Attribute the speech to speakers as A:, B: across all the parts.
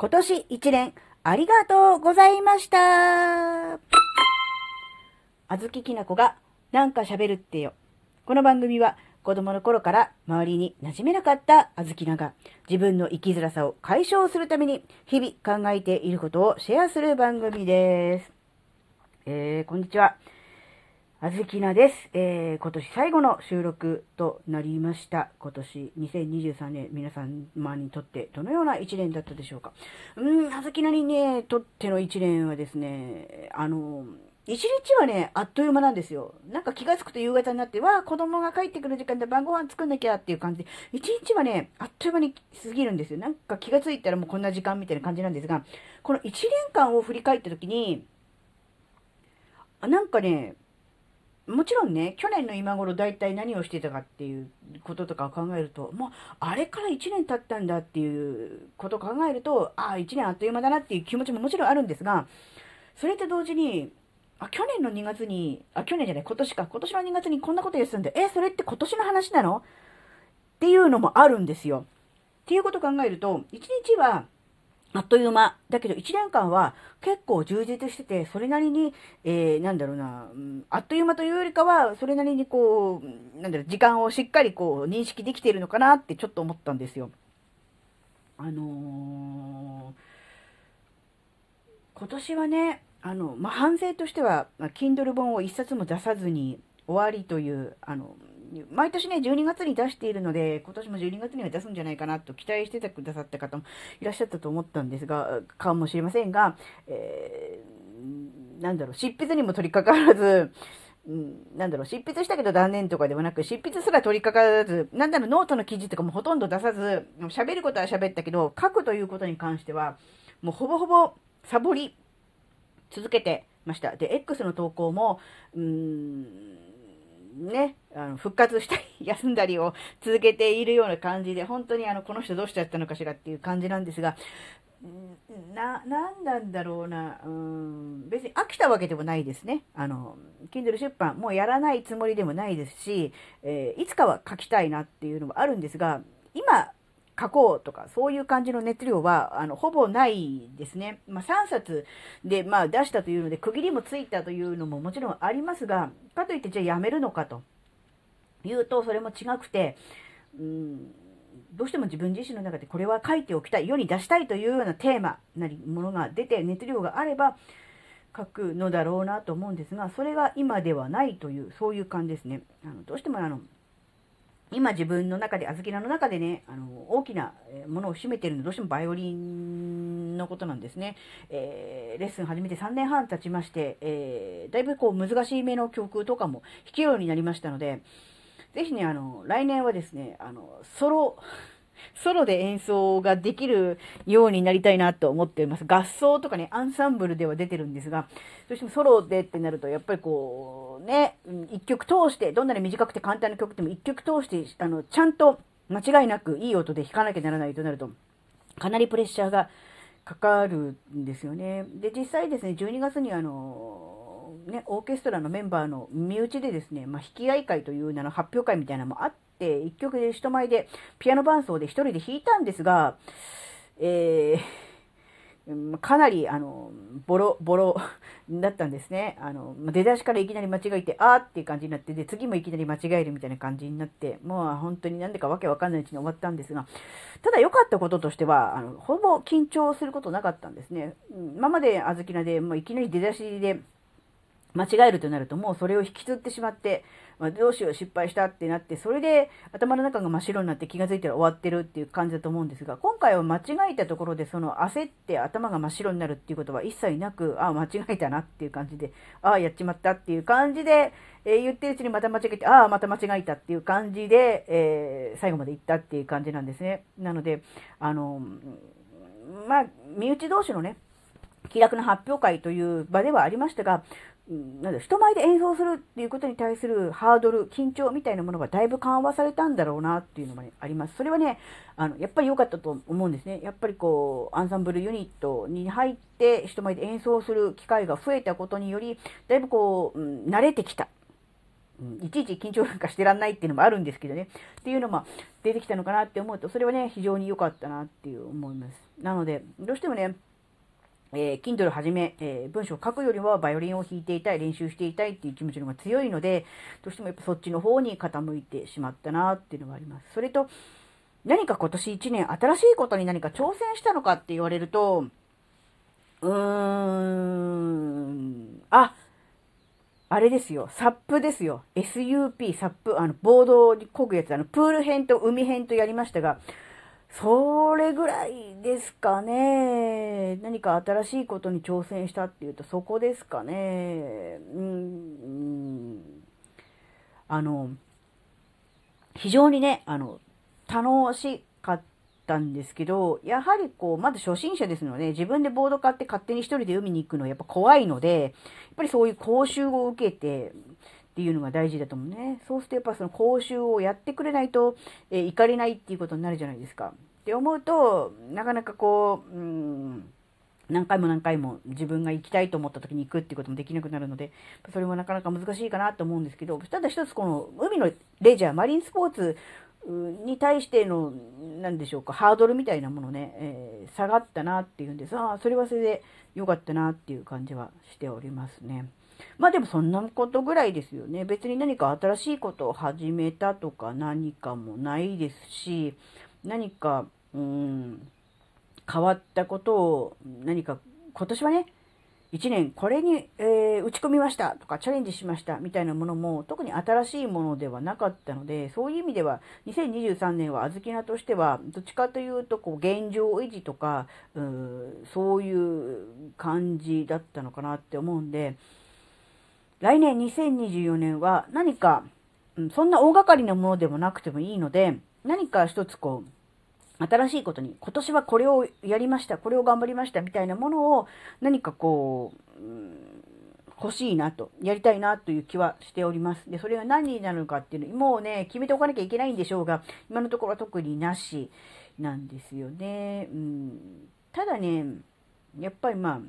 A: 今年一年ありがとうございました。あずききなこがなんか喋るってよ。この番組は子供の頃から周りに馴染めなかったあずきなが自分の生きづらさを解消するために日々考えていることをシェアする番組です。えー、こんにちは。あずきなです。えー、今年最後の収録となりました。今年2023年、皆様にとってどのような一年だったでしょうか？うん、あずきなにね、とっての一年はですね、あの、一日はね、あっという間なんですよ。なんか気がつくと夕方になって、わあ、子供が帰ってくる時間で晩ご飯作んなきゃっていう感じで、一日はね、あっという間に過ぎるんですよ。なんか気がついたらもうこんな時間みたいな感じなんですが、この一年間を振り返った時に、なんかね、もちろんね、去年の今頃大体何をしてたかっていうこととかを考えると、もうあれから1年経ったんだっていうことを考えると、ああ、1年あっという間だなっていう気持ちももちろんあるんですが、それと同時に、あ、去年の2月に、あ、去年じゃない、今年か、今年の2月にこんなこと言ってたんで、え、それって今年の話なの？っていうのもあるんですよ。っていうことを考えると、1日は、あっという間。だけど1年間は結構充実してて、それなりに、えー、なんだろうな、あっという間というよりかは、それなりにこう、なんだろう、時間をしっかりこう、認識できているのかなってちょっと思ったんですよ。あのー、今年はね、あの、まあ、反省としては、ま、Kindle 本を一冊も出さずに終わりという、あの、毎年ね、12月に出しているので、今年も12月には出すんじゃないかなと期待しててくださった方もいらっしゃったと思ったんですが、かもしれませんが、えー、なんだろう、執筆にも取り掛からず、なんだろう、執筆したけど断念とかではなく、執筆すら取り掛からず、なんだろう、ノートの記事とかもほとんど出さず、喋ることは喋ったけど、書くということに関しては、もうほぼほぼサボり続けてました。で、X の投稿も、うーん、ね、あの復活したり、休んだりを続けているような感じで、本当にあの、この人どうしちゃったのかしらっていう感じなんですが、な、なんなんだろうな、うん、別に飽きたわけでもないですね。あの、Kindle 出版、もうやらないつもりでもないですし、えー、いつかは書きたいなっていうのもあるんですが、今、書こうとか、そういう感じの熱量は、あの、ほぼないですね。まあ、3冊で、まあ、出したというので、区切りもついたというのももちろんありますが、かといって、じゃあやめるのかというと、それも違くて、うん、どうしても自分自身の中でこれは書いておきたい、世に出したいというようなテーマなりものが出て、熱量があれば、書くのだろうなと思うんですが、それが今ではないという、そういう感じですね。あのどうしてもあの、今自分の中で、あずきらの中でね、あの、大きなものを占めてるのはどうしてもバイオリンのことなんですね。えー、レッスン始めて3年半経ちまして、えー、だいぶこう難しい目の曲とかも弾けるようになりましたので、ぜひね、あの、来年はですね、あの、ソロ、ソロで演奏ができるようになりたいなと思っています。合奏とかね、アンサンブルでは出てるんですが、どうしてもソロでってなると、やっぱりこう、ね、一曲通して、どんなに短くて簡単な曲でも一曲通して、あの、ちゃんと間違いなくいい音で弾かなきゃならないとなると、かなりプレッシャーがかかるんですよね。で、実際ですね、12月にあの、ね、オーケストラのメンバーの身内でですね、まあ、弾き合い会という名の発表会みたいなのもあって、一曲で人前でピアノ伴奏で一人で弾いたんですが、えー、かなり、あの、ボロ、ボロ だったんですね。あの、出だしからいきなり間違えて、あーっていう感じになって、で、次もいきなり間違えるみたいな感じになって、もう本当になんでかわけわかんないうちに終わったんですが、ただ良かったこととしては、あの、ほぼ緊張することなかったんですね。今まであずきなで、もういきなり出だしで、間違えるとなるともうそれを引きずってしまって、まあ、どうしよう失敗したってなって、それで頭の中が真っ白になって気がついたら終わってるっていう感じだと思うんですが、今回は間違えたところでその焦って頭が真っ白になるっていうことは一切なく、ああ、間違えたなっていう感じで、ああ、やっちまったっていう感じで、えー、言ってるうちにまた間違えて、ああ、また間違えたっていう感じで、えー、最後まで行ったっていう感じなんですね。なので、あの、まあ、身内同士のね、気楽な発表会という場ではありましたが、なんだ、人前で演奏するっていうことに対するハードル、緊張みたいなものがだいぶ緩和されたんだろうなっていうのが、ね、あります。それはね、あの、やっぱり良かったと思うんですね。やっぱりこう、アンサンブルユニットに入って人前で演奏する機会が増えたことにより、だいぶこう、うん、慣れてきた。うん、いちいち緊張なんかしてらんないっていうのもあるんですけどね。っていうのも出てきたのかなって思うと、それはね、非常に良かったなっていう思います。なので、どうしてもね、えー、Kindle はじめ、えー、文章を書くよりはバイオリンを弾いていたい、練習していたいっていう気持ちの方が強いので、どうしてもやっぱそっちの方に傾いてしまったなっていうのがあります。それと、何か今年1年新しいことに何か挑戦したのかって言われると、うーん、あ、あれですよ、サップですよ。SUP、サップ、あの、ボードに漕ぐやつ、あの、プール編と海編とやりましたが、それぐらいですかね。何か新しいことに挑戦したっていうと、そこですかね。うん、あの、非常にね、あの、楽しかったんですけど、やはりこう、まず初心者ですので、自分でボード買って勝手に一人で海に行くのはやっぱ怖いので、やっぱりそういう講習を受けて、っていうのが大事だと思うね。そうするとやっぱその講習をやってくれないと、えー、行かれないっていうことになるじゃないですか。って思うと、なかなかこう、うん、何回も何回も自分が行きたいと思った時に行くっていうこともできなくなるので、それもなかなか難しいかなと思うんですけど、ただ一つこの海のレジャー、マリンスポーツに対しての、何でしょうか、ハードルみたいなものね、えー、下がったなっていうんです。ああ、それはそれで良かったなっていう感じはしておりますね。まあでもそんなことぐらいですよね。別に何か新しいことを始めたとか何かもないですし、何か、うん、変わったことを何か今年はね、1年これに、えー、打ち込みましたとかチャレンジしましたみたいなものも特に新しいものではなかったので、そういう意味では2023年は小豆菜としてはどっちかというとこう現状維持とかうそういう感じだったのかなって思うんで、来年2024年は何か、うん、そんな大掛かりなものでもなくてもいいので、何か一つこう、新しいことに、今年はこれをやりました、これを頑張りましたみたいなものを何かこう、うん、欲しいなと、やりたいなという気はしております。で、それが何になるのかっていうの、もうね、決めておかなきゃいけないんでしょうが、今のところは特になしなんですよね。うん、ただね、やっぱりま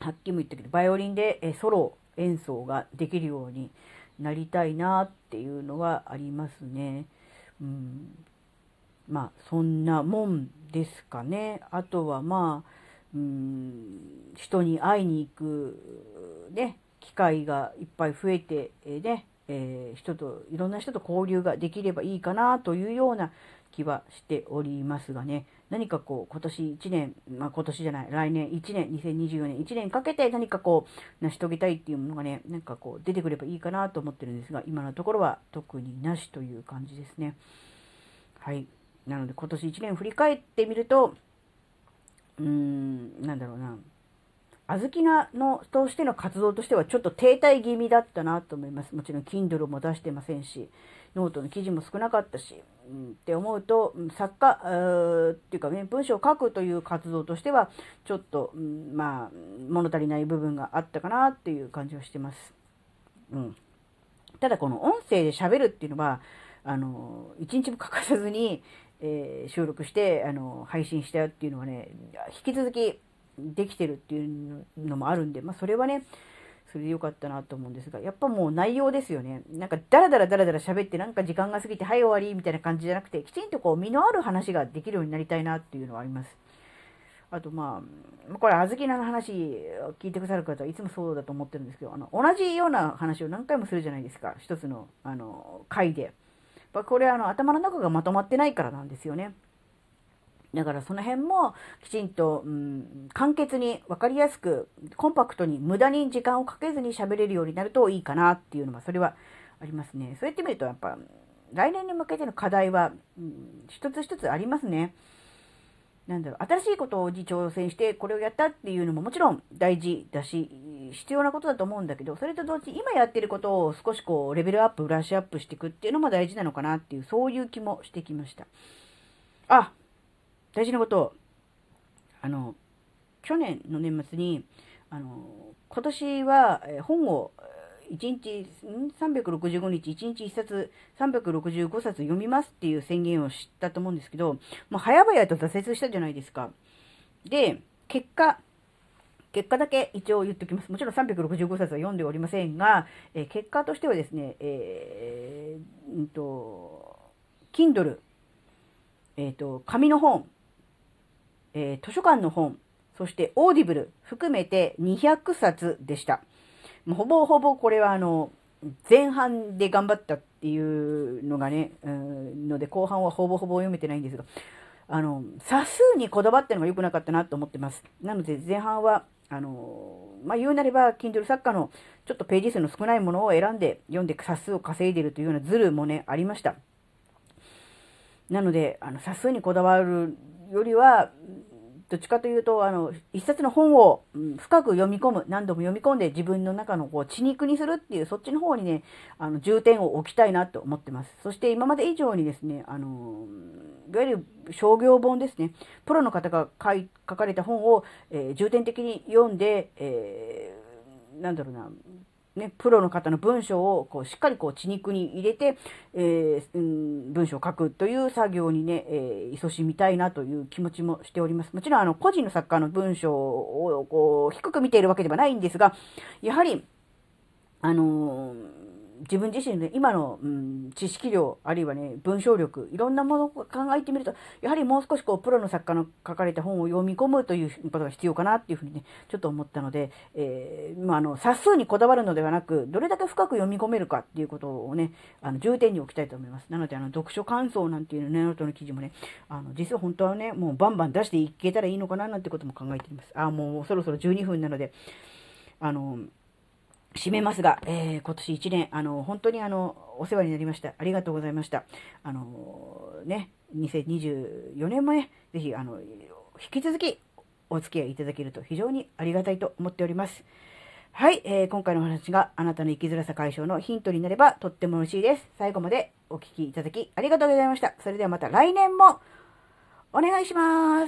A: あ、はっきりも言ったけど、バイオリンでソロ演奏ができるようになりたいなっていうのはありますね。うん、まあそんなもんですかね。あとはまあ、うん、人に会いに行くね、機会がいっぱい増えて、ね、えー、人と、いろんな人と交流ができればいいかなというような気はしておりますがね、何かこう、今年1年、まあ今年じゃない、来年1年、2024年1年かけて何かこう、成し遂げたいっていうものがね、なんかこう、出てくればいいかなと思ってるんですが、今のところは特になしという感じですね。はい。なので今年1年振り返ってみると、うーん、なんだろうな。小豆菜のとしての活動としてはちょっと停滞気味だったなと思います。もちろん Kindle も出してませんし、ノートの記事も少なかったし、って思うと、作家、っていうかね、文章を書くという活動としては、ちょっと、うん、まあ、物足りない部分があったかなっていう感じはしてます。うん。ただこの音声で喋るっていうのは、あの、一日も欠かさずに、えー、収録して、あの、配信したよっていうのはね、引き続きできてるっていうのもあるんで、まあ、それはね、それで良かったなと思うんですが、やっぱもう内容ですよね。なんかダラダラダラダラ喋ってなんか時間が過ぎて、はい終わりみたいな感じじゃなくて、きちんとこう身のある話ができるようになりたいなっていうのはあります。あとまあ、これ、小豆菜の話を聞いてくださる方はいつもそうだと思ってるんですけど、あの、同じような話を何回もするじゃないですか。一つの、あの、回で。これあの頭の中がまとまってないからなんですよね。だからその辺もきちんと、うん、簡潔に分かりやすくコンパクトに無駄に時間をかけずに喋れるようになるといいかなっていうのはそれはありますね。そうやってみるとやっぱ来年に向けての課題は、うん、一つ一つありますね。なんだろう、新しいことに挑戦してこれをやったっていうのももちろん大事だし、必要なことだと思うんだけど、それと同時に今やってることを少しこう、レベルアップ、ブラッシュアップしていくっていうのも大事なのかなっていう、そういう気もしてきました。あ、大事なこと、あの、去年の年末に、あの、今年は本を1日、365日、1日1冊、365冊読みますっていう宣言をしたと思うんですけど、もう早々と挫折したじゃないですか。で、結果、結果だけ一応言っておきます。もちろん365冊は読んでおりませんが、えー、結果としてはですね、えー、んと、Kindle、えっ、ー、と、紙の本、えー、図書館の本、そしてオーディブル含めて200冊でした。ほぼほぼこれはあの、前半で頑張ったっていうのがね、うん、ので後半はほぼほぼ読めてないんですが、あの、冊数にこだわってのが良くなかったなと思ってます。なので前半は、あの、まあ、言うなれば、Kindle 作家のちょっとページ数の少ないものを選んで読んで冊数を稼いでるというようなズルもね、ありました。なので、あの、冊数にこだわるよりは、どっちかというと、あの、一冊の本を、深く読み込む、何度も読み込んで自分の中のこう血肉にするっていう、そっちの方にね、あの、重点を置きたいなと思ってます。そして今まで以上にですね、あの、いわゆる商業本ですね、プロの方が書い書かれた本を、えー、重点的に読んで、えー、なんだろうな、ね、プロの方の文章をこうしっかりこう血肉に入れて、えー、うん、文章を書くという作業にね、えー、勤しみたいなという気持ちもしております。もちろんあの個人の作家の文章をこう低く見ているわけではないんですが、やはり、あのー自分自身の今の、うん、知識量、あるいはね、文章力、いろんなものを考えてみると、やはりもう少しこう、プロの作家の書かれた本を読み込むということが必要かなっていうふうにね、ちょっと思ったので、えー、まあ、あの、冊数にこだわるのではなく、どれだけ深く読み込めるかっていうことをね、あの、重点に置きたいと思います。なので、あの、読書感想なんていうネオトの記事もね、あの、実は本当はね、もうバンバン出していけたらいいのかななんてことも考えています。あ、もうそろそろ12分なので、あの、締めますが、えー、今年1年、あの、本当にあの、お世話になりました。ありがとうございました。あの、ね、2024年もね、ぜひ、あの、引き続きお付き合いいただけると非常にありがたいと思っております。はい、えー、今回のお話があなたの生きづらさ解消のヒントになればとっても嬉しいです。最後までお聴きいただきありがとうございました。それではまた来年もお願いします。